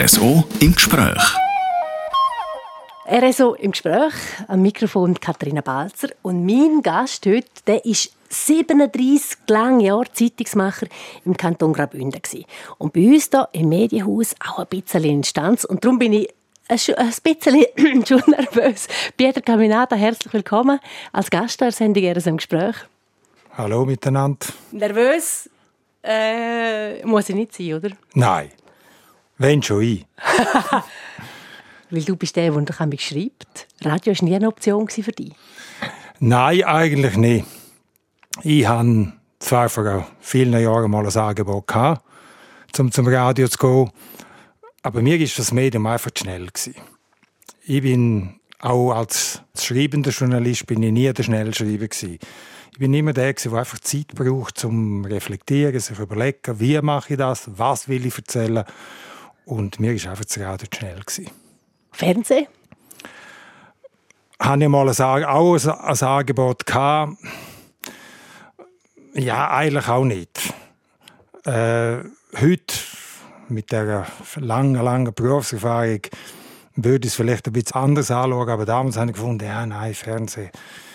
RSO im Gespräch. RSO im Gespräch, am Mikrofon Katharina Balzer. Und mein Gast heute, der ist 37 lange Jahre Zeitungsmacher im Kanton Graubünden. Und bei uns hier im Medienhaus auch ein bisschen Instanz. Und darum bin ich ein bisschen schon nervös. Pieter Caminata, herzlich willkommen als Gast der Sendung RSO im Gespräch. Hallo miteinander. Nervös äh, muss ich nicht sein, oder? Nein. Wenn schon ich. Weil du bist der, der mich schreibt. Radio war nie eine Option für dich? Nein, eigentlich nicht. Ich hatte zwar vor vielen Jahren mal ein Angebot gehabt, um zum Radio zu gehen, aber mir war das Medium einfach zu schnell. Ich bin auch als schreibender Journalist bin ich nie der Schnellschreiber gewesen. Ich bin immer der, der einfach Zeit braucht, zum reflektieren, sich überlegen, wie mache ich das, was will ich erzählen. Und mir war einfach das Radio zu schnell. Gewesen. Fernsehen? Habe ich mal ein, auch ein Angebot gehabt. Ja, eigentlich auch nicht. Äh, heute, mit der langen, langen Berufserfahrung, würde ich es vielleicht ein bisschen anders anschauen, aber damals habe ich gefunden, ja, nein, Fernsehen,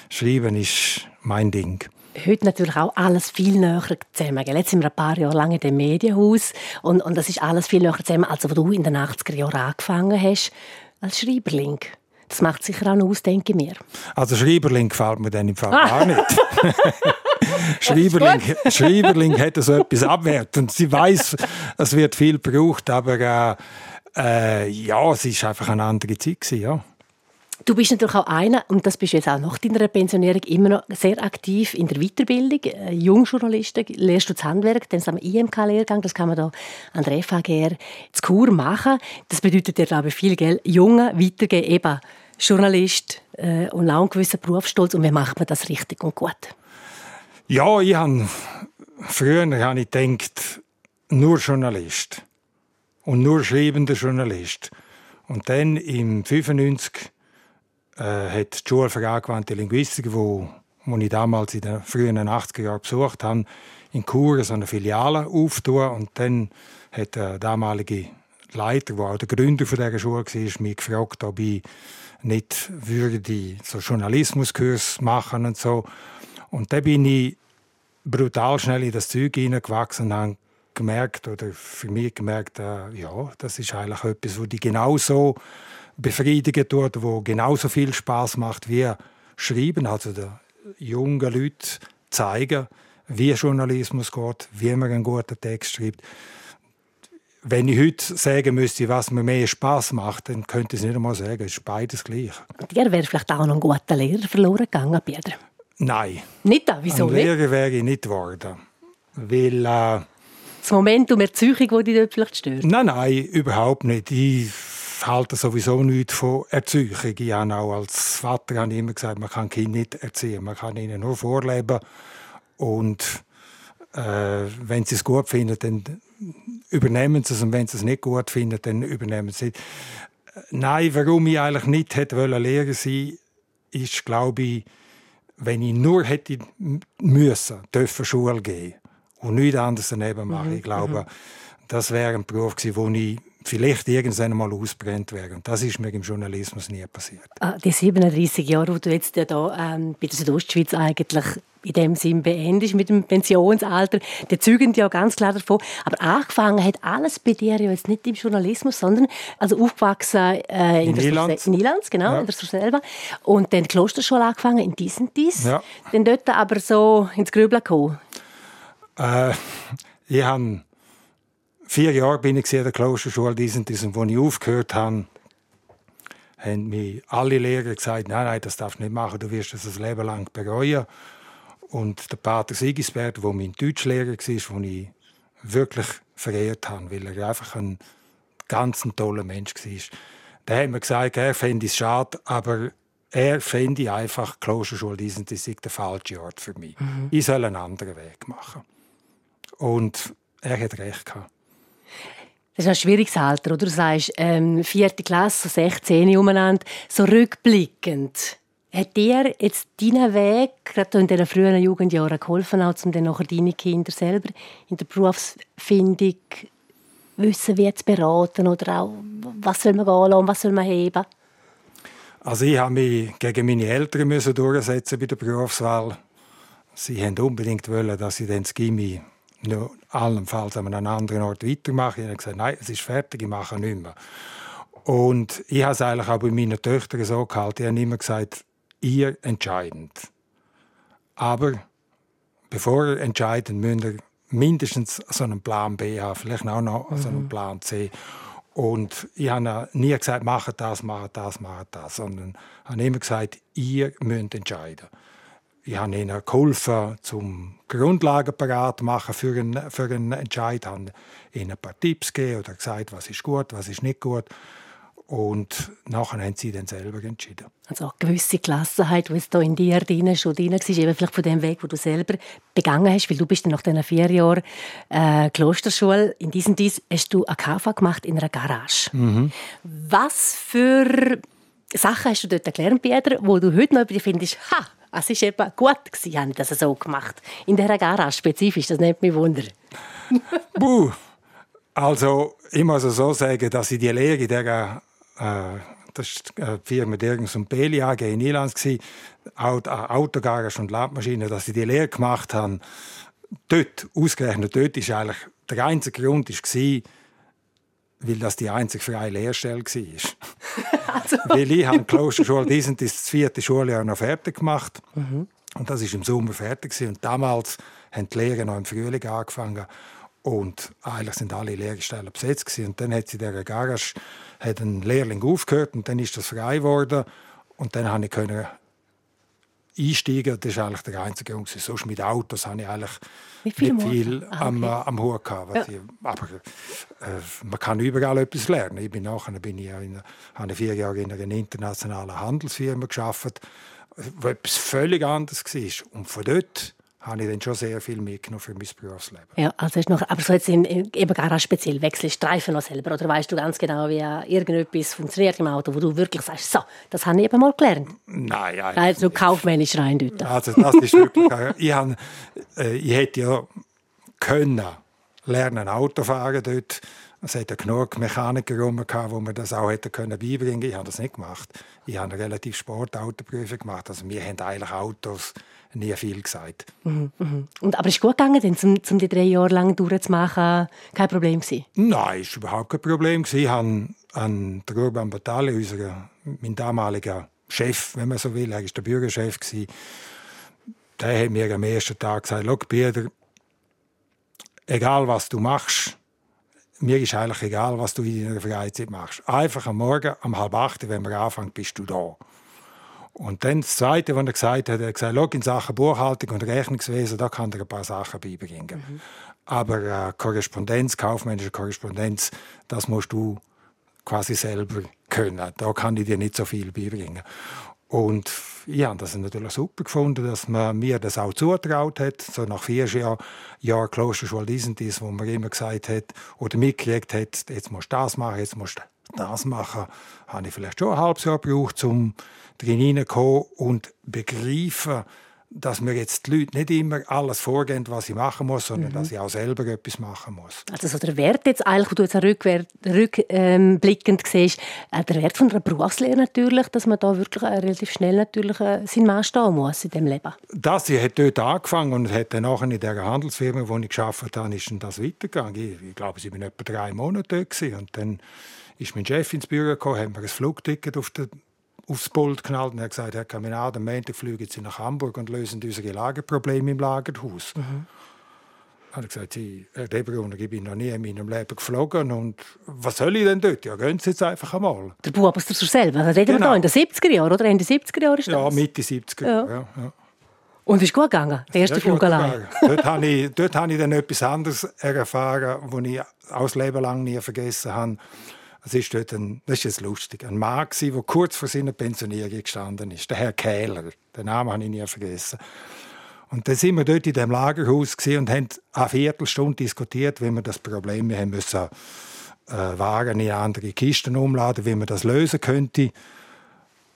Schreiben ist mein Ding heute natürlich auch alles viel näher zusammen. Jetzt sind wir ein paar Jahre lang in dem Medienhaus und, und das ist alles viel näher zusammen, als du in den 80er Jahren angefangen hast als Schreiberling. Das macht sicher auch noch aus, denke ich mir. Also Schreiberling gefällt mir dann im Fall gar nicht. Schreiberling, Schreiberling hat so etwas abwertend. Sie weiß, es wird viel gebraucht, aber äh, äh, ja, es ist einfach eine andere Zeit gewesen, ja. Du bist natürlich auch einer, und das bist jetzt auch nach deiner Pensionierung, immer noch sehr aktiv in der Weiterbildung. Äh, Jungjournalisten lehrst du das Handwerk, dann wir IMK-Lehrgang, das kann man da an der FAGR zu Kur machen. Das bedeutet ja, glaube ich, viel Geld. Junge weitergeben, eben Journalist äh, und auch einen gewissen Berufsstolz. Und wie macht man das richtig und gut? Ja, ich habe früher habe ich gedacht, nur Journalist und nur schreibender Journalist. Und dann im 95 äh, hat die Schule für angewandte Linguistik, wo, wo ich damals in den frühen 80er Jahren besucht habe, in Chur so eine Filiale aufgetan. Und dann hat der damalige Leiter, der auch der Gründer von dieser Schule war, mich gefragt, ob ich nicht würde so Journalismuskurs machen und so. Und da bin ich brutal schnell in das Zeug hineingewachsen und habe gemerkt, oder für mich gemerkt, äh, ja, das ist eigentlich etwas, was ich genauso befriedigen tut, wo genauso viel Spaß macht wie Schreiben, also der jungen Leuten zeigen, wie Journalismus geht, wie man einen guten Text schreibt. Wenn ich heute sagen müsste, was mir mehr Spaß macht, dann könnte ich es nicht einmal sagen. Es ist beides gleich. Dir wäre vielleicht auch noch ein guter Lehrer verloren gegangen, Peter? Nein. Nicht da? Wieso nicht? Lehrer wäre ich nicht geworden. Weil... Äh, das Momentum Erzeugung, das dich dort vielleicht stört? Nein, nein, überhaupt nicht. Ich halte sowieso nichts von Erziehung. Ich habe auch als Vater habe ich immer gesagt, man kann Kinder nicht erziehen, man kann ihnen nur vorleben. Und äh, wenn sie es gut finden, dann übernehmen sie es. Und wenn sie es nicht gut finden, dann übernehmen sie es. Nein, warum ich eigentlich nicht hätte wollen Lehrer sein, ist, glaube ich, wenn ich nur hätte müssen, dürfen Schule gehen und nichts anderes daneben machen. Mhm. Ich glaube, mhm. das wäre ein Beruf gewesen, wo ich vielleicht irgendwann einmal ausbrennt wäre. Und das ist mir im Journalismus nie passiert. Ah, die 37 Jahre, die du jetzt ja da, ähm, bei der Südostschweiz eigentlich in dem Sinn beendest mit dem Pensionsalter, die zeugen ja ganz klar davon. Aber angefangen hat alles bei dir ja jetzt nicht im Journalismus, sondern also aufgewachsen äh, in, in Nielands. In Nielands, genau, ja. in der selber. Und dann die Klosterschule angefangen in dies und dies. Ja. Dann dort aber so ins Grübeln gekommen. Äh, ich habe vier Jahre bin ich in der Klosterschule, diesen, diesen, wo ich aufgehört habe, haben mir alle Lehrer gesagt, nein, nein, das darfst du nicht machen, du wirst das ein Leben lang bereuen. Und der Pater Sigisbert, der mein Deutschlehrer war, den ich wirklich verehrt habe, weil er einfach ein ganz toller Mensch war, der hat mir gesagt, er fände es schade, aber er fände einfach Klosterschule, diesen, das ist der falsche Ort für mich. Mhm. Ich soll einen anderen Weg machen. Und er hat recht gehabt. Das ist ein schwieriges Alter, oder? Du sagst, ähm, vierte Klasse, 16 umeinander, so rückblickend. Hat dir jetzt deinen Weg, gerade in diesen frühen Jugendjahren, geholfen, auch um dann nachher deine Kinder selber in der Berufsfindung wissen, wie zu beraten oder auch, was soll man gehen was soll man heben? Also ich habe mich gegen meine Eltern durchsetzen bei der Berufswahl. Sie wollten unbedingt wollen, dass ich dann das Gimmi nur allenfalls an einem anderen Ort weitermache. Ich habe gesagt, nein, es ist fertig, ich mache nicht mehr. Und ich habe es eigentlich auch bei meinen Töchtern so gehalten. Ich habe immer gesagt, ihr entscheidend. Aber bevor ihr entscheidet, müsst ihr mindestens so einen Plan B haben, vielleicht auch noch mhm. so einen Plan C. Und ich habe nie gesagt, macht das, macht das, macht das, sondern ich habe immer gesagt, ihr müsst entscheiden. Ich habe ihnen geholfen, zum Grundlagen parat machen für einen, für einen Entscheid. Ich habe ihnen ein paar Tipps gegeben oder gesagt, was ist gut, was ist nicht gut. Und nachher haben sie dann selber entschieden. Also eine gewisse Gelassenheit, die es da in dir drin schon drin war, eben vielleicht von dem Weg, wo du selber begangen hast, weil du bist dann nach diesen vier Jahren äh, Klosterschule, in diesem Dies hast du eine KV gemacht in einer Garage. Mhm. Was für Sachen hast du dort gelernt, Peter, wo du heute noch findest, ha, es war eben gut, gewesen, habe ich das so gemacht. In dieser Garage spezifisch, das nimmt mich Wunder. Buh. Also, ich muss so sagen, dass ich die Lehre in dieser äh, war die Firma Dirgens und Beli AG in Irland, Autogarage und Landmaschinen, dass sie die Lehre gemacht haben. Dort, ausgerechnet dort, ist eigentlich der einzige Grund war, weil das die einzige freie Lehrstelle war. also. weil ich habe die Klosterschule, die sind das vierte Schuljahr noch fertig gemacht. Mhm. Und das war im Sommer fertig. Und damals haben die Lehrer noch im Frühling angefangen. Und eigentlich sind alle Lehrstellen besetzt gewesen. Und dann hat sie der Garage hat ein Lehrling aufgehört und dann ist das frei geworden und dann konnte ich können einsteigen. Das ist eigentlich der einzige Grund. Sonst mit Autos habe ich eigentlich viel nicht viel ah, am, okay. am Hut gehabt. Ja. Ich, aber äh, man kann überall etwas lernen. Ich bin nachher bin ich in, habe vier Jahre in einer internationalen Handelsfirma gearbeitet, wo etwas völlig anderes war. Und von dort habe ich dann schon sehr viel mitgenommen für mein Berufsleben. Ja, also ist noch, aber so jetzt im, eben gar speziell wechselst Streifen noch selber oder weißt du ganz genau, wie irgendetwas funktioniert im Auto, wo du wirklich sagst, so, das habe ich eben mal gelernt. Nein, ja. Nein, so kaufmännisch rein dort. Also das ist wirklich, ich, habe, äh, ich hätte ja können lernen Auto fahren dort. Es hat ja genug Mechaniker rum, wo man das auch hätte können beibringen. Ich habe das nicht gemacht. Ich habe eine relativ Sportautoprüfung gemacht. Also wir haben eigentlich Autos nie viel gesagt. Mhm, mhm. Und, aber ist es gut gegangen, denn, um, um die drei Jahre lang durchzumachen? Kein Problem gewesen? Nein, es war überhaupt kein Problem. Ich habe an der Urban Batale, unser, mein damaliger Chef, wenn man so will, er war der Bürgerchef, der hat mir am ersten Tag gesagt, «Schau, Peter, egal was du machst, mir ist eigentlich egal, was du in deiner Freizeit machst. Einfach am Morgen, um halb acht, wenn wir anfangen, bist du da.» Und dann das Zweite, was er gesagt hat, er hat gesagt, in Sachen Buchhaltung und Rechnungswesen, da kann er ein paar Sachen beibringen. Mhm. Aber äh, Korrespondenz, kaufmännische Korrespondenz, das musst du quasi selber können. Da kann ich dir nicht so viel beibringen. Und ich habe das natürlich super gefunden, dass man mir das auch zutraut hat. So nach vier Jahren Jahr Klosterschule dies wo man immer gesagt hat oder mitgekriegt hat, jetzt musst du das machen, jetzt musst du das machen, habe ich vielleicht schon ein halbes Jahr gebraucht, um drin hineinkommen und begreifen, dass mir jetzt die Leute nicht immer alles vorgehen, was ich machen muss, sondern mhm. dass ich auch selber etwas machen muss. Also so der Wert jetzt eigentlich, wo du jetzt rückblickend ähm, siehst, äh, der Wert von einer Berufslehre natürlich, dass man da wirklich äh, relativ schnell natürlich äh, seinen Mann stehen muss in dem Leben. Das, ich hat dort angefangen und hat dann nachher in der Handelsfirma, wo ich gearbeitet habe, ist dann das weitergegangen. Ich, ich glaube, ich war etwa drei Monate dort und dann ist mein Chef ins Büro gekommen, haben mir ein Flugticket auf den aufs Pult geknallt und hat gesagt, Herr Kaminat, am Montag fliegen Sie nach Hamburg und lösen unsere Lagerprobleme im Lagerhaus. Mhm. Hat er gesagt, Herr Debrunner, ich bin noch nie in meinem Leben geflogen und was soll ich denn dort? Ja, gehen Sie jetzt einfach einmal. Der Bub ist so selber. Also reden genau. wir da in den 70er Jahren, oder? In den 70er Jahren ist das? Ja, Mitte 70er Jahre. Ja. Ja, ja. Und ist gut gegangen, der erste Flug allein? dort habe ich, dort habe ich dann etwas anderes erfahren, was ich auch das Leben lang nie vergessen habe. Es ist dort ein, das ist lustig, ein Mann der kurz vor seiner Pensionierung gestanden ist, der Herr Kähler. Den Namen habe ich nie vergessen. Und dann sind wir dort in dem Lagerhaus und haben eine Viertelstunde diskutiert, wie wir das Problem, wir haben müssen äh, Waren in andere Kisten umladen, wie man das lösen könnte.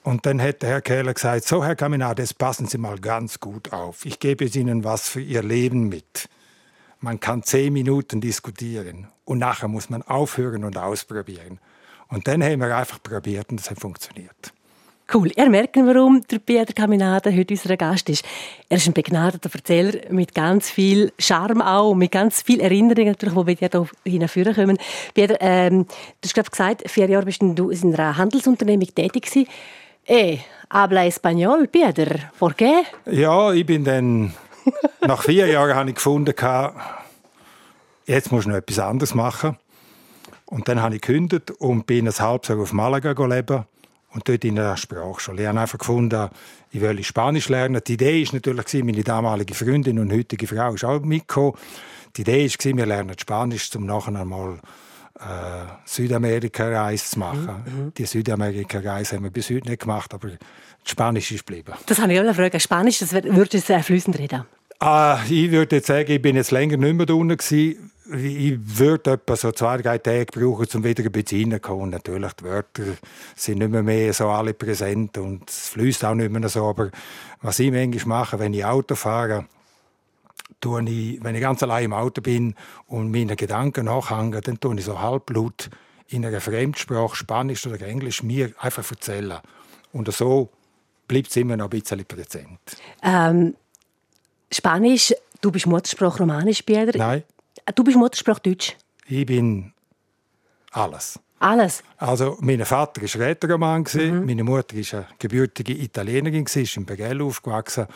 Und dann hat der Herr Kähler gesagt, so Herr Kaminat, jetzt passen Sie mal ganz gut auf. Ich gebe Ihnen was für Ihr Leben mit. Man kann zehn Minuten diskutieren und nachher muss man aufhören und ausprobieren. Und dann haben wir einfach probiert und es hat funktioniert. Cool. Ihr merkt, warum der Pieter Caminada heute unser Gast ist. Er ist ein begnadeter Erzähler mit ganz viel Charme auch, mit ganz viel Erinnerungen natürlich, die wir hier hinführen kommen. Pieter, ähm, du hast gerade gesagt, vier Jahre bist du in einer Handelsunternehmung tätig gewesen. Eh, habla español, Pieter. ¿Por qué? Ja, ich bin dann, nach vier Jahren habe ich gefunden, jetzt muss ich noch etwas anderes machen. Und dann habe ich gekündigt und bin ein halbes Jahr auf Malaga leben und dort in der Sprachschule. Ich habe einfach gefunden, ich will Spanisch lernen. Die Idee war natürlich, meine damalige Freundin und heutige Frau ist auch mitgekommen. Die Idee war, wir lernen Spanisch, um nachher einmal äh, Südamerika-Reise zu machen. Mhm, mhm. Die Südamerika-Reise haben wir bis heute nicht gemacht, aber Spanisch ist geblieben. Das habe ich auch gefragt. Spanisch, das würdest du fließend reden? Ah, ich würde jetzt sagen, ich bin jetzt länger nicht mehr da gewesen ich würde etwa so zwei, drei Tage brauchen, um wieder ein bisschen reinzukommen. Natürlich, die Wörter sind nicht mehr, mehr so alle präsent und es fließt auch nicht mehr so. Aber was ich manchmal mache, wenn ich Auto fahre, tue ich, wenn ich ganz allein im Auto bin und meine Gedanken nachhänge, dann tue ich so halblaut in einer Fremdsprache, Spanisch oder Englisch, mir einfach erzählen. Und so bleibt es immer noch ein bisschen präsent. Ähm, Spanisch, du bist Muttersprache Romanisch, Pieter? Nein. Du bist Muttersprache Deutsch? Ich bin alles. Alles? Also, mein Vater war Räteroman, mhm. meine Mutter war eine gebürtige Italienerin, ist in Begell aufgewachsen.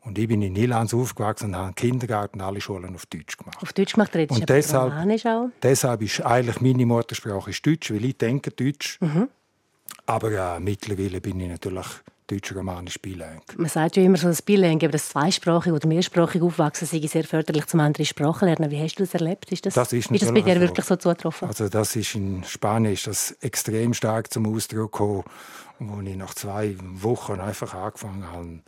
Und ich bin in Nilanz aufgewachsen und habe Kindergarten alle Schulen auf Deutsch gemacht. Auf Deutsch gemacht, redest und deshalb, Romanisch auch? Deshalb ist eigentlich meine Muttersprache Deutsch, weil ich denke Deutsch. Mhm. Aber äh, mittlerweile bin ich natürlich deutsch-romanisch bilang. Man sagt ja immer so, das Bilang, aber das zweisprachig oder mehrsprachig aufwachsen sei sehr förderlich zum anderen Sprachen lernen. Wie hast du das erlebt? Ist das, das ist, ist das bei dir so. wirklich so zugetroffen? Also das ist in Spanien ist das extrem stark zum Ausdruck gekommen, wo ich nach zwei Wochen einfach angefangen habe,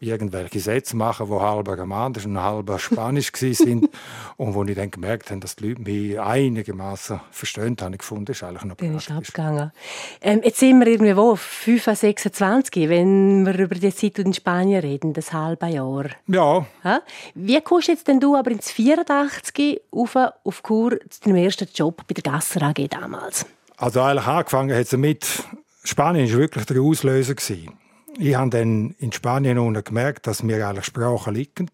irgendwelche Sätze machen, die halber Romanisch und halber Spanisch sind und wo ich dann gemerkt habe, dass die Leute mich einigermaßen verstehen, habe ich gefunden, das ist eigentlich noch praktisch. Ist abgegangen. Ähm, jetzt sind wir irgendwie wo, 5, 26, wenn wir über die Zeit in Spanien reden, das halbe Jahr. Ja. ja? Wie kommst jetzt denn du aber ins 84 auf, auf Kur zu deinem ersten Job bei der Gasser AG damals? Also eigentlich angefangen hat es damit, Spanien war wirklich der Auslöser. Gewesen ich habe dann in Spanien unten gemerkt, dass mir eigentlich Sprachen liegen.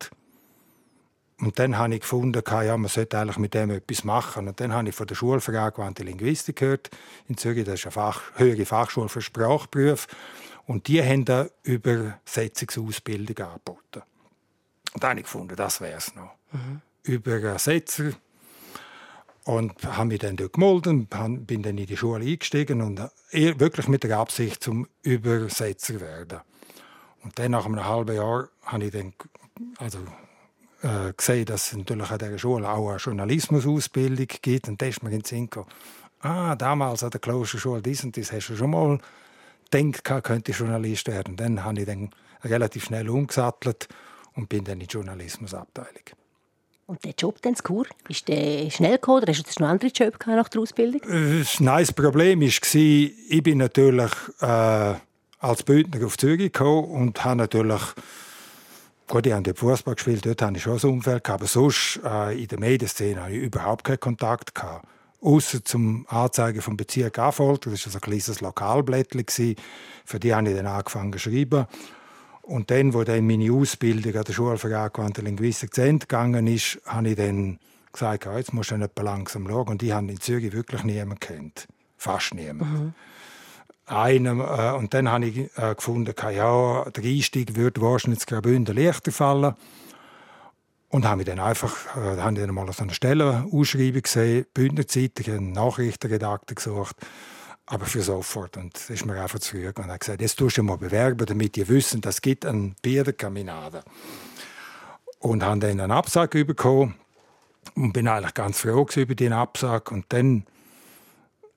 Und dann habe ich gefunden, ja, man sollte eigentlich mit dem etwas machen. Und dann habe ich von der Schule für angewandte Linguistik gehört. In Zürich, das ist eine Fach, höhere Fachschule für Sprachberufe. Und die haben da Übersetzungsausbildung angeboten. Und dann habe ich gefunden, das wäre es noch. Mhm. Übersetzer und habe mich dann dort gemeldet, bin dann in die Schule eingestiegen und äh, wirklich mit der Absicht zum Übersetzer werden. Und dann nach einem halben Jahr habe ich dann also, äh, gesehen, dass es natürlich an dieser Schule auch eine Journalismusausbildung gibt. Und da ist mir in den Sinn gekommen, ah, damals an der Klosterschule dies und das hast du schon mal gedacht, könnte Journalist werden. Dann habe ich dann relativ schnell umgesattelt und bin dann in die Journalismusabteilung. Und der Job dann Kur, ist der schnell gekommen oder hast du noch andere Job nach der Ausbildung? Das Problem war, ich bin natürlich äh, als Bündner auf Zürich gekommen und habe natürlich Gut, ich habe Fußball gespielt, dort hatte ich schon ein Umfeld, aber sonst äh, in der Medienszene hatte ich überhaupt keinen Kontakt. Gehabt. Außer zum Anzeigen vom Bezirk Affolter, das war ein kleines Lokalblättchen, für die habe ich dann angefangen zu schreiben. Und dann, wo dann meine Ausbildung an der Schule für angewandte Linguistik zu Ende gegangen ist, habe ich dann gesagt, ja, jetzt musst du nicht langsam schauen. Und ich habe in Zürich wirklich niemanden kennt. Fast niemanden. Mhm. Einem, äh, und dann habe ich äh, gefunden, ja, der Einstieg würde wahrscheinlich in Graubünden leichter fallen. Und habe dann einfach, äh, habe ich dann mal so eine Stellenausschreibung gesehen, Bündner Zeitung, einen Nachrichtenredakteur gesucht aber für sofort. Und das ist mir einfach zurück und hat gesagt, jetzt tust du mal bewerben, damit die wissen, das gibt eine Bierkaminade. Und haben dann einen Absag bekommen und bin eigentlich ganz froh über den Absag. Und dann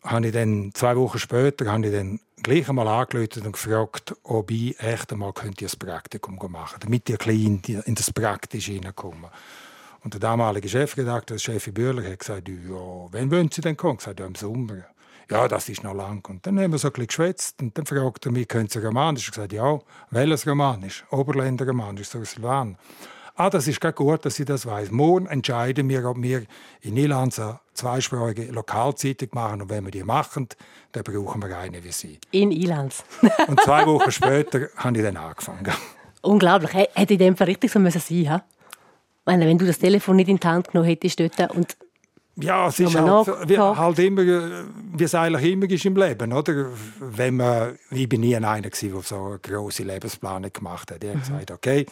habe ich dann, zwei Wochen später, habe ich dann gleich einmal angerufen und gefragt, ob ich echt einmal könnte ein Praktikum machen könnte, damit ich klein in das Praktische hineinkomme. Und der damalige Chefredakteur, Chef Bühler, hat gesagt, ja, wann wollen Sie denn kommen? Ich habe gesagt, ja, im Sommer ja, das ist noch lang. Und dann haben wir so ein bisschen geschwätzt und dann fragte er mich, können Sie Romanisch? Ich habe gesagt, ja, welches Romanisch? Oberländer Romanisch, so Silvan. Ah, das ist gar gut, dass ich das weiß. Morgen entscheiden wir, ob wir in Irland eine zweisprachige Lokalzeitung machen. Und wenn wir die machen, dann brauchen wir eine wie Sie. In Irland. und zwei Wochen später habe ich dann angefangen. Unglaublich. Hätte in dem Fall richtig so sein müssen wenn du das Telefon nicht in die Hand genommen hättest dort und ja, es ist halt, wie, halt immer, wie es eigentlich immer ist im Leben, oder? Wenn man, ich bin nie einer, der so eine grosse Lebensplanung gemacht hat. Ich habe mhm. gesagt, okay,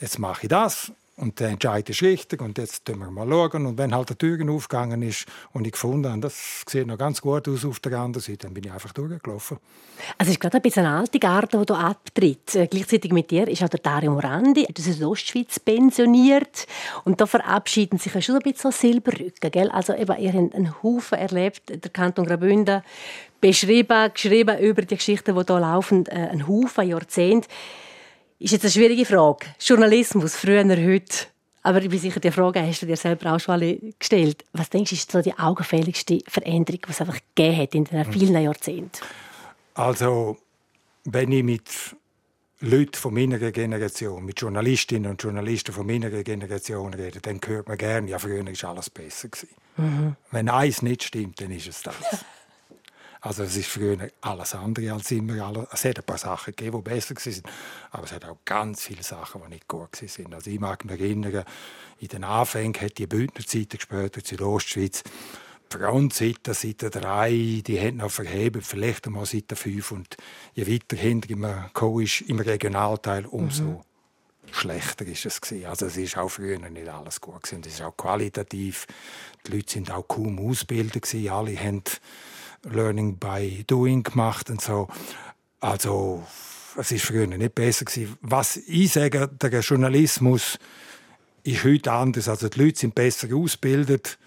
jetzt mache ich das und der Entscheid ist richtig und jetzt schauen wir mal schauen. Und wenn halt die Türen aufgegangen ist und ich gefunden habe, das sieht noch ganz gut aus auf der anderen Seite, dann bin ich einfach durchgelaufen. Also es ist gerade ein bisschen eine alte Garde, die hier abtritt. Äh, gleichzeitig mit dir ist auch der Dario Morandi, das ist in Ostschweiz pensioniert. Und da verabschieden sich schon ein bisschen Silberrücken. Gell? Also eben, ihr habt einen Haufen erlebt, der Kanton Graubünden, beschrieben, geschrieben über die Geschichten, die hier laufen, äh, einen Haufen Jahrzehnte. Ist jetzt eine schwierige Frage. Journalismus, früher, heute. Aber ich bin sicher, die Frage hast du dir selber auch schon alle gestellt. Was denkst du, ist so die augenfälligste Veränderung, die es einfach gegeben hat in den vielen Jahrzehnten? Also, wenn ich mit Leuten von meiner Generation, mit Journalistinnen und Journalisten von meiner Generation rede, dann hört man gerne, ja, früher war alles besser. Mhm. Wenn eins nicht stimmt, dann ist es das. Also es ist früher alles andere als immer. Es hat ein paar Sachen gegeben, die besser waren, aber es hat auch ganz viele Sachen, die nicht gut waren. Also ich mag mich erinnern, in den Anfängen hat die Bündner Zeitung später in Südostschweiz die Frontseite, Seite 3, die hat noch verhebt, vielleicht einmal Seite 5 und je weiter hinter im, ist, im Regionalteil, umso mhm. schlechter ist es gewesen. Also es ist auch früher nicht alles gut gewesen. Es ist auch qualitativ. Die Leute sind auch kaum ausgebildet gewesen. Alle haben Learning by Doing gemacht und so. Also es ist früher nicht besser gewesen. Was ich sage, der Journalismus ist heute anders. Also die Leute sind besser ausgebildet,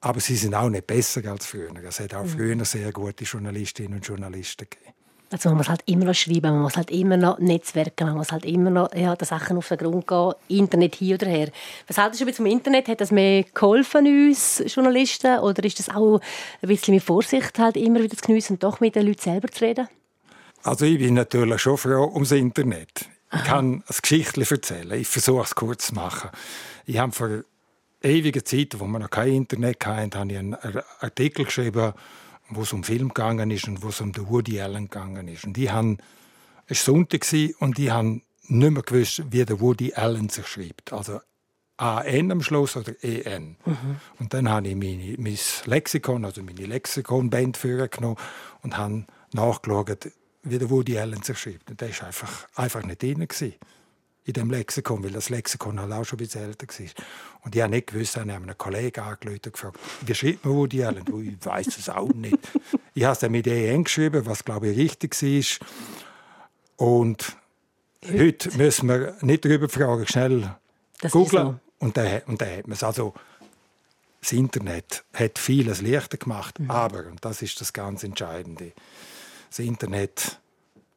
aber sie sind auch nicht besser als früher. Es hat auch mhm. früher sehr gute Journalistinnen und Journalisten gegeben. Also man muss halt immer noch schreiben, man muss halt immer noch netzwerken, man muss halt immer noch ja, den Sachen auf den Grund gehen, Internet hier oder her. Was haltest du zum Internet? Hat das mehr geholfen uns Journalisten oder ist das auch ein bisschen mit Vorsicht halt immer wieder zu geniessen und doch mit den Leuten selber zu reden? Also ich bin natürlich schon froh ums Internet. Ich kann ein Geschichtchen erzählen. Ich versuche es kurz zu machen. Ich habe vor ewigen Zeiten, wo wir noch kein Internet hatten, habe ich einen Artikel geschrieben wo es um Film gegangen ist und wo es um den Woody Allen gegangen ist. Und die haben, es war Sonntag und die haben nicht mehr gewusst, wie der Woody Allen sich schreibt. Also AN am Schluss oder EN. Mhm. Und dann habe ich meine, mein Lexikon, also meine Lexikon-Band genommen und habe nachgeschaut, wie der Woody Allen sich schreibt. Und der war einfach, einfach nicht drin. Gewesen in dem Lexikon, weil das Lexikon halt auch schon ein bisschen älter war. Und ich habe nicht gewusst, ich habe einen Kollegen angerufen und gefragt, wie schreibt man Woody Allen? Ich weiß es auch nicht. Ich habe es dann mit EN geschrieben, was glaube ich richtig war. Und heute, heute müssen wir nicht darüber fragen, schnell das googeln. So. Und dann, und dann hat man es. Also, das Internet hat vieles leichter gemacht, mhm. aber, und das ist das ganz Entscheidende, das Internet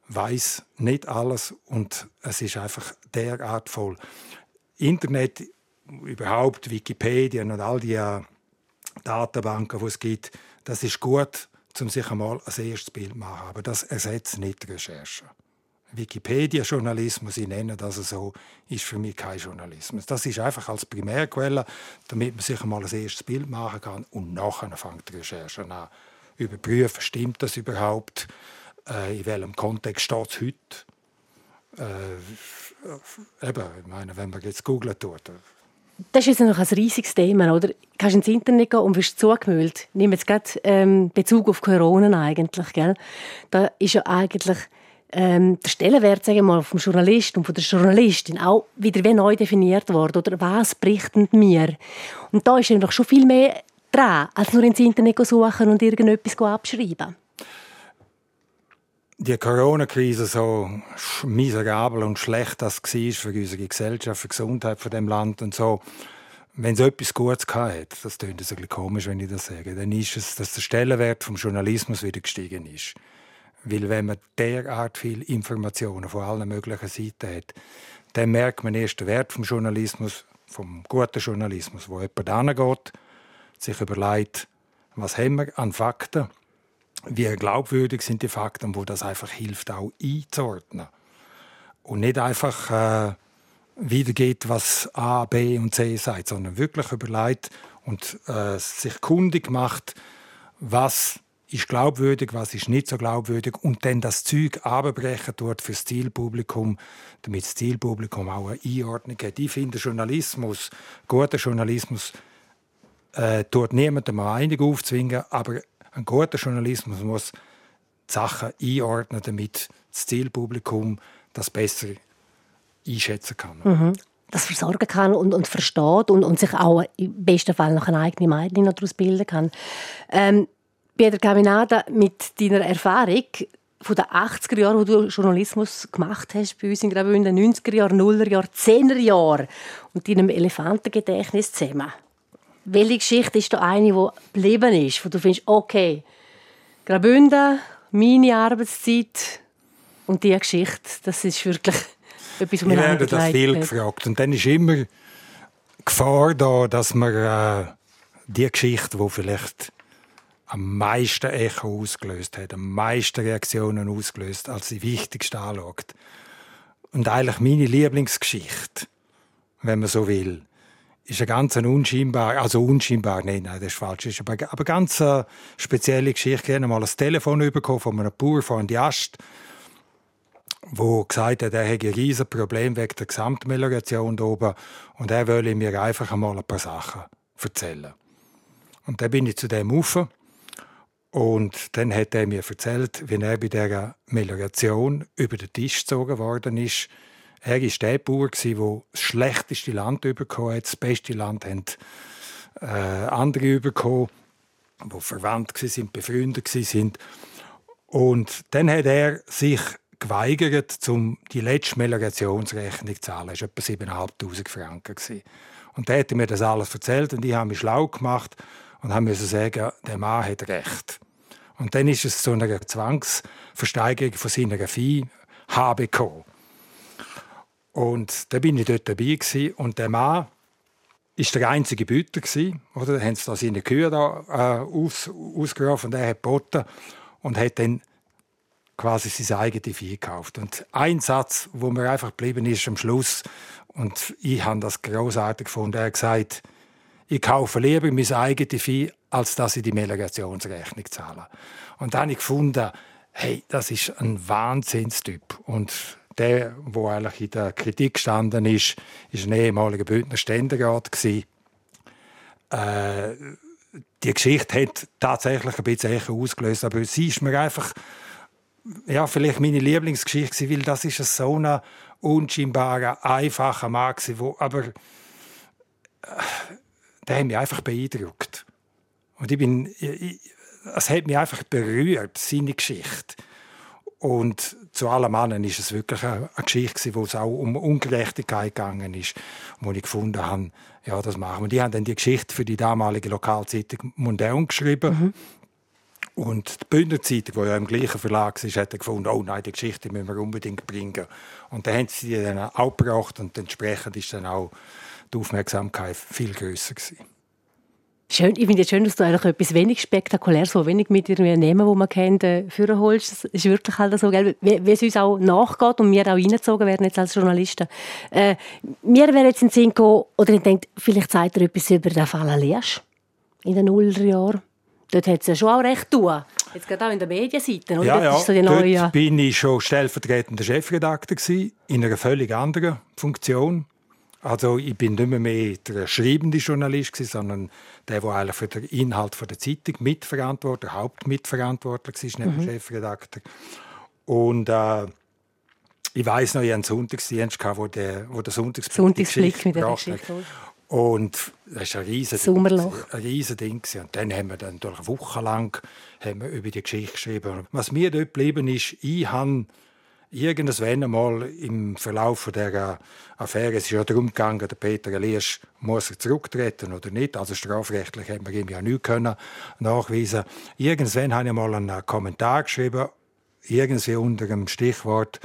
weiß nicht alles und es ist einfach derart voll. Internet, überhaupt Wikipedia und all die äh, Datenbanken, die es gibt, das ist gut, um sich einmal ein erstes Bild zu machen. Aber das ersetzt nicht die Recherche. Wikipedia-Journalismus, ich nenne das so, ist für mich kein Journalismus. Das ist einfach als Primärquelle, damit man sich einmal ein erstes Bild machen kann und nachher fängt die Recherche an. Überprüfen, stimmt das überhaupt? Äh, in welchem Kontext steht es heute? Äh, eben, ich meine, wenn man jetzt googeln tut. Äh, das ist noch ein riesiges Thema, oder? Kannst ins Internet gehen und wirst zugemüllt. Nehme jetzt gerade ähm, Bezug auf Corona eigentlich, gell? Da ist ja eigentlich ähm, der Stellenwert, sagen mal, vom Journalist und von der Journalistin auch wieder wie neu definiert worden. Oder was berichten wir? Und da ist noch schon viel mehr dran, als nur ins Internet suchen und irgendetwas abschreiben die Corona-Krise so miserabel und schlecht das war für unsere Gesellschaft, für die Gesundheit von dem Land und so, wenn es etwas Gutes hat, das klingt ein bisschen komisch, wenn ich das sage, dann ist es, dass der Stellenwert vom Journalismus wieder gestiegen ist. Weil wenn man derart viele Informationen von allen möglichen Seiten hat, dann merkt man erst den Wert vom Journalismus, vom guten Journalismus, wo jemand hingeht, sich überlegt, was haben wir an Fakten wie glaubwürdig sind die Fakten, wo das einfach hilft, auch einzuordnen. Und nicht einfach äh, wiedergeht, was A, B und C sagt, sondern wirklich überlegt und äh, sich kundig macht, was ist glaubwürdig, was ist nicht so glaubwürdig und dann das Zeug abbrechen dort für das Zielpublikum, damit das Zielpublikum auch eine Einordnung hat. Ich finde Journalismus, guter Journalismus, äh, tut niemandem eine Meinung aufzwingen, aber ein guter Journalismus muss die Sachen einordnen, damit das Zielpublikum das besser einschätzen kann. Mhm. Das versorgen kann und, und versteht und, und sich auch im besten Fall noch eine eigene Meinung daraus bilden kann. Ähm, Peter Caminada, mit deiner Erfahrung von den 80er Jahren, wo du Journalismus gemacht hast bei uns in Graubünden, 90er Jahren, 0er Jahren, 10er Jahren und deinem Elefantengedächtnis zusammen. Welche Geschichte ist da eine, die geblieben ist, wo du findest, okay, Graubünden, meine Arbeitszeit und diese Geschichte, das ist wirklich etwas, was mir Ich werde das viel gefragt. Und dann ist immer die Gefahr da, dass man äh, die Geschichte, die vielleicht am meisten Echo ausgelöst hat, am meisten Reaktionen ausgelöst, als die wichtigste anschaut. Und eigentlich meine Lieblingsgeschichte, wenn man so will, ist eine ganz unscheinbar, also unscheinbar, nein, nein, das ist falsch, ist aber, aber ganz eine spezielle Geschichte. Ich habe mal ein Telefon bekommen von einem Bauer von die Ast, wo gesagt hat, er hätte ein riesiges Problem wegen der Gesamtmelioration oben und er wolle mir einfach einmal ein paar Sachen erzählen. Und dann bin ich zu dem rauf und dann hat er mir erzählt, wie er bei dieser Melioration über den Tisch gezogen worden ist, er war der Bauer, der das schlechteste Land bekommen hat. Das beste Land haben äh, andere bekommen, die verwandt waren, befreundet waren. Und dann hat er sich geweigert, um die letzte Meliorationsrechnung zu zahlen. Das war etwa 7'500 Franken. Und dann hat er mir das alles erzählt und ich habe mich schlau gemacht und habe sagen, der Mann hat recht. Und dann ist es zu einer Zwangsversteigerung von seiner Vieh gekommen. Und da bin ich dort dabei gewesen. und der Mann ist der einzige Büter gewesen, oder? Da haben sie da seine Kühe da, äh, aus, ausgerufen und er hat geboten und hat dann quasi sein eigenes Vieh gekauft. Und ein Satz, wo mir einfach geblieben ist am Schluss, und ich habe das großartig gefunden, er hat gesagt, ich kaufe lieber mein eigenes Vieh, als dass ich die Melegationsrechnung zahle. Und dann habe ich gefunden, hey, das ist ein Wahnsinnstyp. Und der, der eigentlich in der Kritik gestanden ist, ist ein ehemaliger Bündner Ständerat Äh, die Geschichte hat tatsächlich ein bisschen ausgelöst, aber sie ist mir einfach ja, vielleicht meine Lieblingsgeschichte, weil das ist so ein unscheinbarer, einfacher Mann wo aber äh, der hat mich einfach beeindruckt. Und ich bin, ich, es hat mich einfach berührt, seine Geschichte. Und zu allem anderen ist es wirklich eine, Geschichte, wo es auch um Ungerechtigkeit gegangen ist, wo ich gefunden habe, ja, das machen wir. Die haben dann die Geschichte für die damalige Lokalzeitung Mundeum geschrieben. Mhm. Und die Bündner Zeitung, die ja im gleichen Verlag ist, hat gefunden, oh nein, die Geschichte müssen wir unbedingt bringen. Und dann haben sie die dann auch gebracht und entsprechend ist dann auch die Aufmerksamkeit viel größer gewesen. Schön, ich finde es schön, dass du eigentlich etwas wenig spektakuläres, so wenig mit irgendwie Namen, die man kennt, äh, holst. Das ist wirklich halt so, gell? Wie, wie es uns auch nachgeht und wir auch reingezogen werden jetzt als Journalisten. Äh, mir wäre jetzt in den Sinn gekommen, oder ich denke, vielleicht sagt er etwas über den Fall Aliasch in den Nullerjahren. Dort hat es ja schon auch recht tun. Jetzt gerade auch in der Medienseite, oder? Ja, ja. So Dort neue... bin ich schon stellvertretender Chefredakteur gewesen, in einer völlig anderen Funktion. Also ich bin nicht mehr, mehr der schreibende Journalist, gewesen, sondern der, der eigentlich für den Inhalt der Zeitung mitverantwortlich, hauptmitverantwortlich ist, neben mhm. Chefredakteur. Und äh, ich weiß noch, ich hatte einen Sonntagsdienst, wo der, wo der Sonntagsblick, Sonntagsblick mit der Geschichte. Und das war ein. Ein riesen Ding. Und dann haben wir dann durch eine Woche lang haben wir über die Geschichte geschrieben. Was mir dort geblieben ist, ich habe irgendwann einmal im Verlauf der Affäre, es ist ja darum gegangen, der Peter Elias muss er zurücktreten oder nicht, also strafrechtlich haben wir ihm ja nichts können nachweisen. Irgendwann habe ich mal einen Kommentar geschrieben, irgendwie unter dem Stichwort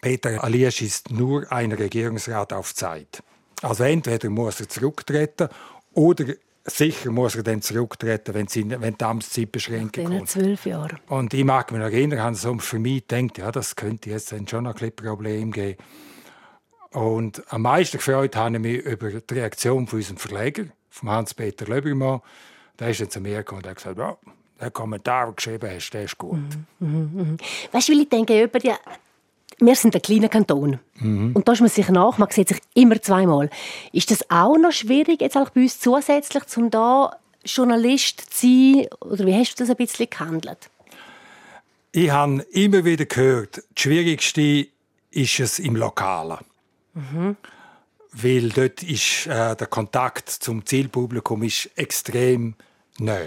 Peter Elias ist nur ein Regierungsrat auf Zeit. Also entweder muss er zurücktreten oder sicher muss er dann zurücktreten, wenn, sie, wenn die Amtszeit beschränkt kommt. zwölf Jahre. Und ich mag mich noch erinnern, habe so für mich gedacht, ja, das könnte jetzt dann schon ein Problem geben. Und am meisten gefreut habe ich mich über die Reaktion von unserem Verleger, von Hans-Peter Löbermann. Der ist jetzt zu mir gekommen und hat gesagt, ja, der Kommentar, den du geschrieben hast, der ist gut. Mhm, mh, mh. Weißt du, weil ich denke, über die wir sind ein kleiner Kanton. Mhm. Und da ist man sich nach, man sieht sich immer zweimal. Ist das auch noch schwierig, jetzt auch bei uns zusätzlich, um da Journalist zu sein? Oder wie hast du das ein bisschen gehandelt? Ich habe immer wieder gehört, das Schwierigste ist es im Lokalen. Mhm. Weil dort ist äh, der Kontakt zum Zielpublikum ist extrem nah.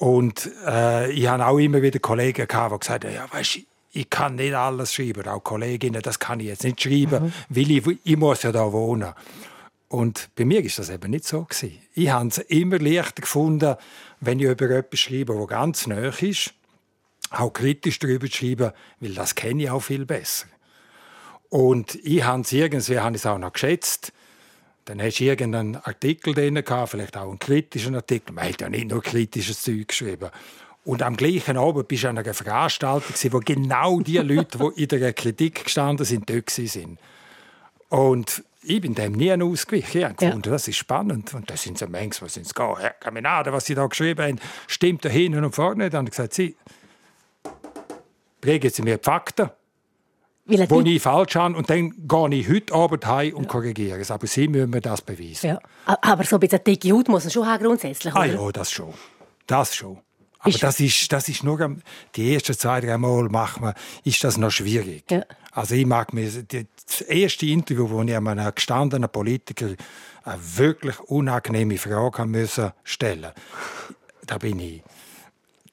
Und äh, ich habe auch immer wieder Kollegen gehabt, die gesagt haben, ja, weißt, ich kann nicht alles schreiben, auch Kolleginnen, das kann ich jetzt nicht schreiben, mhm. weil ich, ich muss ja da wohnen. Und bei mir ist das eben nicht so gewesen. Ich habe es immer leichter gefunden, wenn ich über etwas schreibe, das ganz nah ist, auch kritisch darüber zu schreiben, weil das kenne ich auch viel besser. Und ich habe es irgendwie habe ich es auch noch geschätzt, dann hast du irgendeinen Artikel drin gehabt, vielleicht auch einen kritischen Artikel. Man hat ja nicht nur kritisches Zeug geschrieben. Und am gleichen Abend bist du an einer Veranstaltung, wo genau die Leute, die in der Kritik gestanden sind, dort waren. Und ich bin dem nie ausgewichen. Ich habe gefunden, ja. das ist spannend. Und da sind so manchmal sind es gar, Herr Kaminade, was Sie da geschrieben haben, stimmt da hinten und vorne. Dann habe ich gesagt, Sie, bringen Sie mir die Fakten wo ich falsch habe und dann gehe ich heute Abend heim und ja. korrigiere es. Aber Sie müssen mir das beweisen. Ja. Aber so ein bisschen dicke Haut muss man schon haben, grundsätzlich, ah oder? Ah ja, das schon. Das schon. Aber ist das ist, das ist nur die ersten zwei, drei Mal macht man, ist das noch schwierig. Ja. Also ich mag mir das erste Interview, wo ich einem gestandenen Politiker eine wirklich unangenehme Frage müssen stellen. Da bin ich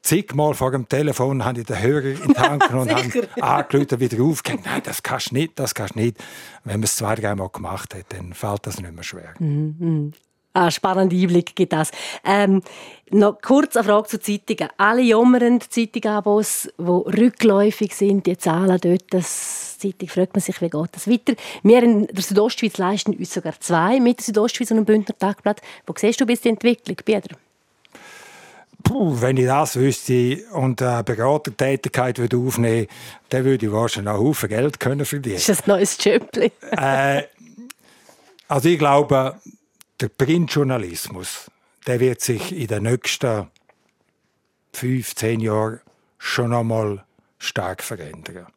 zigmal vor dem Telefon habe ich den Hörer in die Hand genommen und angerufen, wieder aufgehängt. Nein, das kannst du nicht, das kannst du nicht. Wenn man es zwei, dreimal gemacht hat, dann fällt das nicht mehr schwer. Mhm. Ah, spannender Einblick gibt das. Ähm, noch kurz eine Frage zu Zeitungen. Alle jammern Zeitungabos, die rückläufig sind, die Zahlen dort, das Zeitung fragt man sich, wie geht das weiter. Wir in der Südostschweiz leisten uns sogar zwei mit der Südostschweiz und dem Bündner Tagblatt. Wo siehst du bis die Entwicklung, Peter? Puh, wenn ich das wüsste und eine Beratertätigkeit würde aufnehmen dann würde ich wahrscheinlich auch Haufen Geld können verdienen. Ist das ein neues Jöppli? äh, also ich glaube, der Printjournalismus, der wird sich in den nächsten fünf, zehn Jahren schon einmal stark verändern.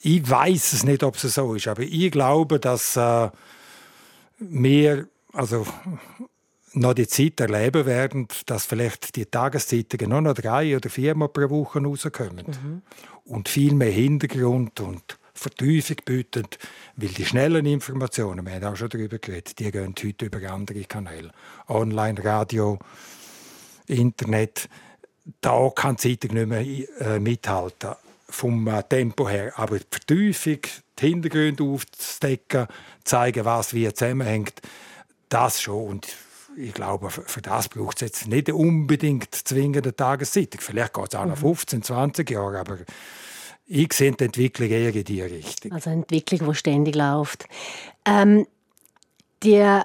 Ich weiß es nicht, ob es so ist, aber ich glaube, dass äh, wir, also noch die Zeit erleben werden, dass vielleicht die Tageszeitungen nur noch drei oder viermal pro Woche rauskommen. Mhm. Und viel mehr Hintergrund und Vertiefung bieten, weil die schnellen Informationen, wir haben auch schon darüber geredet, die gehen heute über andere Kanäle. Online, Radio, Internet. Da kann die Zeitung nicht mehr äh, mithalten vom äh, Tempo her. Aber die Vertiefung, die Hintergründe aufzudecken, zeigen, was wie zusammenhängt, das schon. Und ich glaube, für das braucht es jetzt nicht unbedingt zwingende Tageszeitung. Vielleicht geht es auch noch 15, mhm. 20 Jahre, aber ich sehe die Entwicklung eher in diese Richtung. Also eine Entwicklung, die ständig läuft. Ähm, die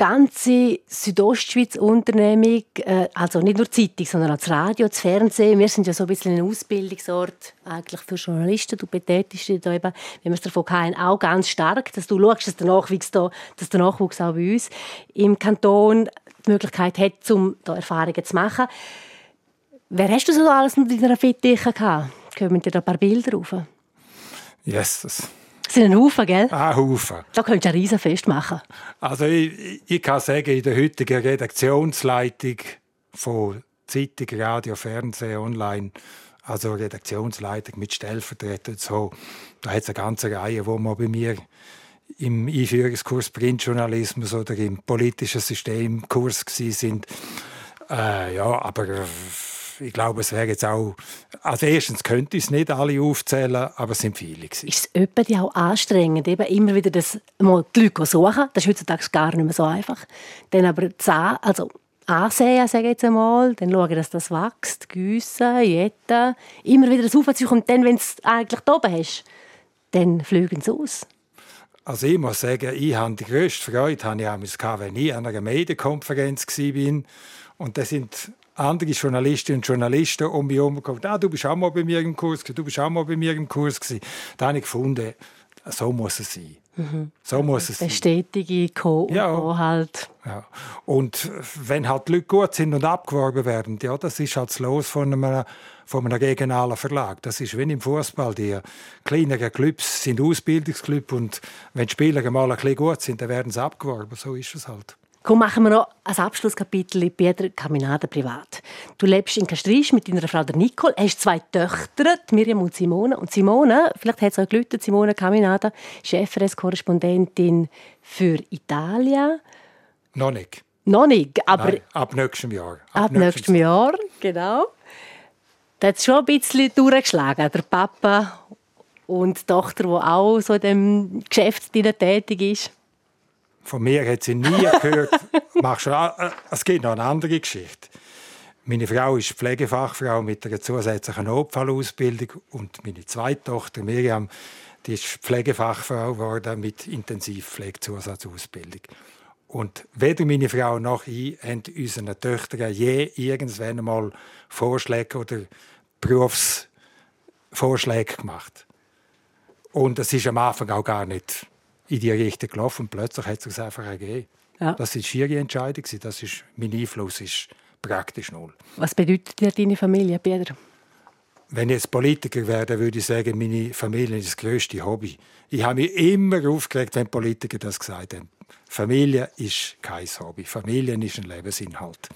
ganze Südostschweiz-Unternehmung, äh, also nicht nur Zeitung, sondern auch das Radio, das Fernsehen, wir sind ja so ein bisschen ein Ausbildungsort eigentlich für Journalisten. Du betätigst dich da eben, wenn wir es davon haben, auch ganz stark, dass du schaust, dass der Nachwuchs, da, dass der Nachwuchs auch bei uns im Kanton die Möglichkeit hat, um da Erfahrungen zu machen. Wer hast du so alles in deiner Fittiche gehabt? Kommen dir da ein paar Bilder rauf? Yes, das das sind ein Haufen, gell? Ein Haufen. Da könntest du ein Riesenfest machen. Also ich, ich kann sagen, in der heutigen Redaktionsleitung von Zeitung, Radio, Fernsehen, Online, also Redaktionsleitung mit Stellvertretern, so, da hat es eine ganze Reihe, wo man bei mir im Einführungskurs Printjournalismus oder im politischen Systemkurs sind. Äh, ja, aber ich glaube, es wäre jetzt auch. Also erstens könnte ich es nicht alle aufzählen, aber es sind viele. Gewesen. Ist es auch anstrengend, eben immer wieder das, mal die Leute suchen? Das ist heutzutage gar nicht mehr so einfach. Dann aber zahlen, also ansehen, sage ich jetzt einmal, dann schauen, dass das wächst, gießen, jetten, immer wieder das aufziehen und dann, wenn du es eigentlich da oben hast, dann fliegen sie aus. Also ich muss sagen, ich habe die grösste Freude, habe ich wenn ich an einer Medienkonferenz war. Und da sind andere Journalistinnen und Journalisten um mich herum ah, du bist auch mal bei mir im Kurs, du bist auch mal bei mir im Kurs gewesen. Da habe ich gefunden, so muss es sein. Mhm. So muss es Bestätige, Co ja. halt. Ja. Und wenn halt die Leute gut sind und abgeworben werden, ja, das ist halt das Los von einem, von einem regionalen Verlag. Das ist wie im Fußball. Die kleineren Clubs sind Ausbildungsclubs und wenn die Spieler mal ein bisschen gut sind, dann werden sie abgeworben. So ist es halt. Komm, machen wir noch ein Abschlusskapitel Pieter Caminada privat. Du lebst in Castrisch mit deiner Frau Nicole, hast zwei Töchter, Miriam und Simone. Und Simone, vielleicht hat es auch gelühtet, Simone Caminada, Chefres-Korrespondentin für Italien. Noch nicht. Noch nicht, aber... Nein, ab nächstem Jahr. Ab, ab nächstem Jahr, genau. Da hat es schon ein bisschen durchgeschlagen, der Papa und die Tochter, die auch so in dem Geschäft tätig ist. Von mir hat sie nie gehört. Machst du, äh, es gibt noch eine andere Geschichte. Meine Frau ist Pflegefachfrau mit einer zusätzlichen Notfallausbildung und meine zweite Tochter Miriam, die ist Pflegefachfrau geworden mit Intensivpflegezusatzausbildung. Und weder meine Frau noch ich haben unseren Töchtern je irgendwann einmal Vorschläge oder Berufsvorschläge gemacht. Und es ist am Anfang auch gar nicht in die Richtung gelaufen und plötzlich hat es einfach ergeben. Ja. Das war ihre Entscheidung. Das ist, mein Einfluss ist praktisch null. Was bedeutet dir deine Familie, Peter? Wenn ich jetzt Politiker wäre, würde ich sagen, meine Familie ist das grösste Hobby. Ich habe mich immer aufgeregt, wenn Politiker das gesagt haben. Familie ist kein Hobby. Familie ist ein Lebensinhalt.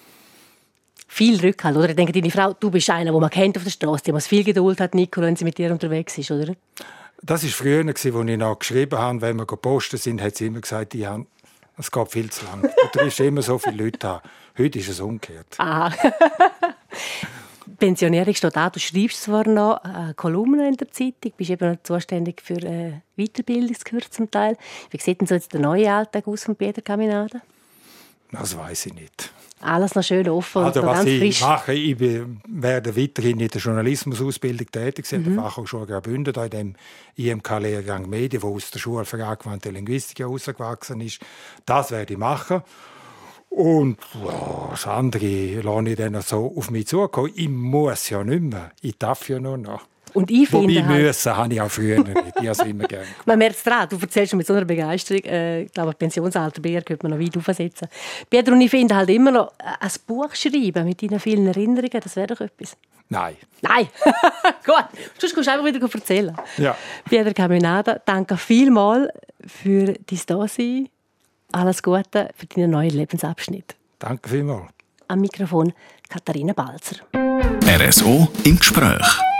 Viel Rückhalt, oder? Ich denke, deine Frau, du bist einer, den man kennt auf der Straße, der viel Geduld hat, Nico, wenn sie mit dir unterwegs ist, oder? Das war früher, als ich noch geschrieben habe, wenn wir gepostet sind, hat sie immer gesagt, ich habe, es geht viel zu lang. Da ist immer so viele Leute da. Heute ist es umgekehrt. Ah. Pensionierung steht auch. Du schreibst zwar noch äh, Kolumnen in der Zeitung, bist eben noch zuständig für äh, Weiterbildungskurs zum Teil. Wie sieht denn so jetzt der neue Alltag aus von Peter Caminada? Das weiß ich nicht alles noch schön offen also, und was ich frisch. mache, ich werde weiterhin in der Journalismusausbildung tätig sein, mhm. der Fachhochschule Graubünden, in dem IMK-Lehrgang Medien, wo aus der Schule für angewandte Linguistik herausgewachsen ist. Das werde ich machen. Und oh, das andere lasse ich dann so auf mich zukommen. Ich muss ja nicht mehr. Ich darf ja nur noch. Und ich Wobei finde halt, müssen, habe ich auch früher nicht. Ich habe immer gerne Man merkt es dran. Du erzählst schon mit so einer Begeisterung. Äh, ich glaube, Pensionsalter BR könnte man noch weit aufsetzen. Peter, und ich finde halt immer noch, äh, ein Buch schreiben mit deinen vielen Erinnerungen, das wäre doch etwas. Nein. Nein. Gut. Sonst kannst du einfach wieder erzählen. Ja. Peter Caminada, danke vielmals für dein Dasein. Alles Gute für deinen neuen Lebensabschnitt. Danke vielmals. Am Mikrofon Katharina Balzer. RSO im Gespräch.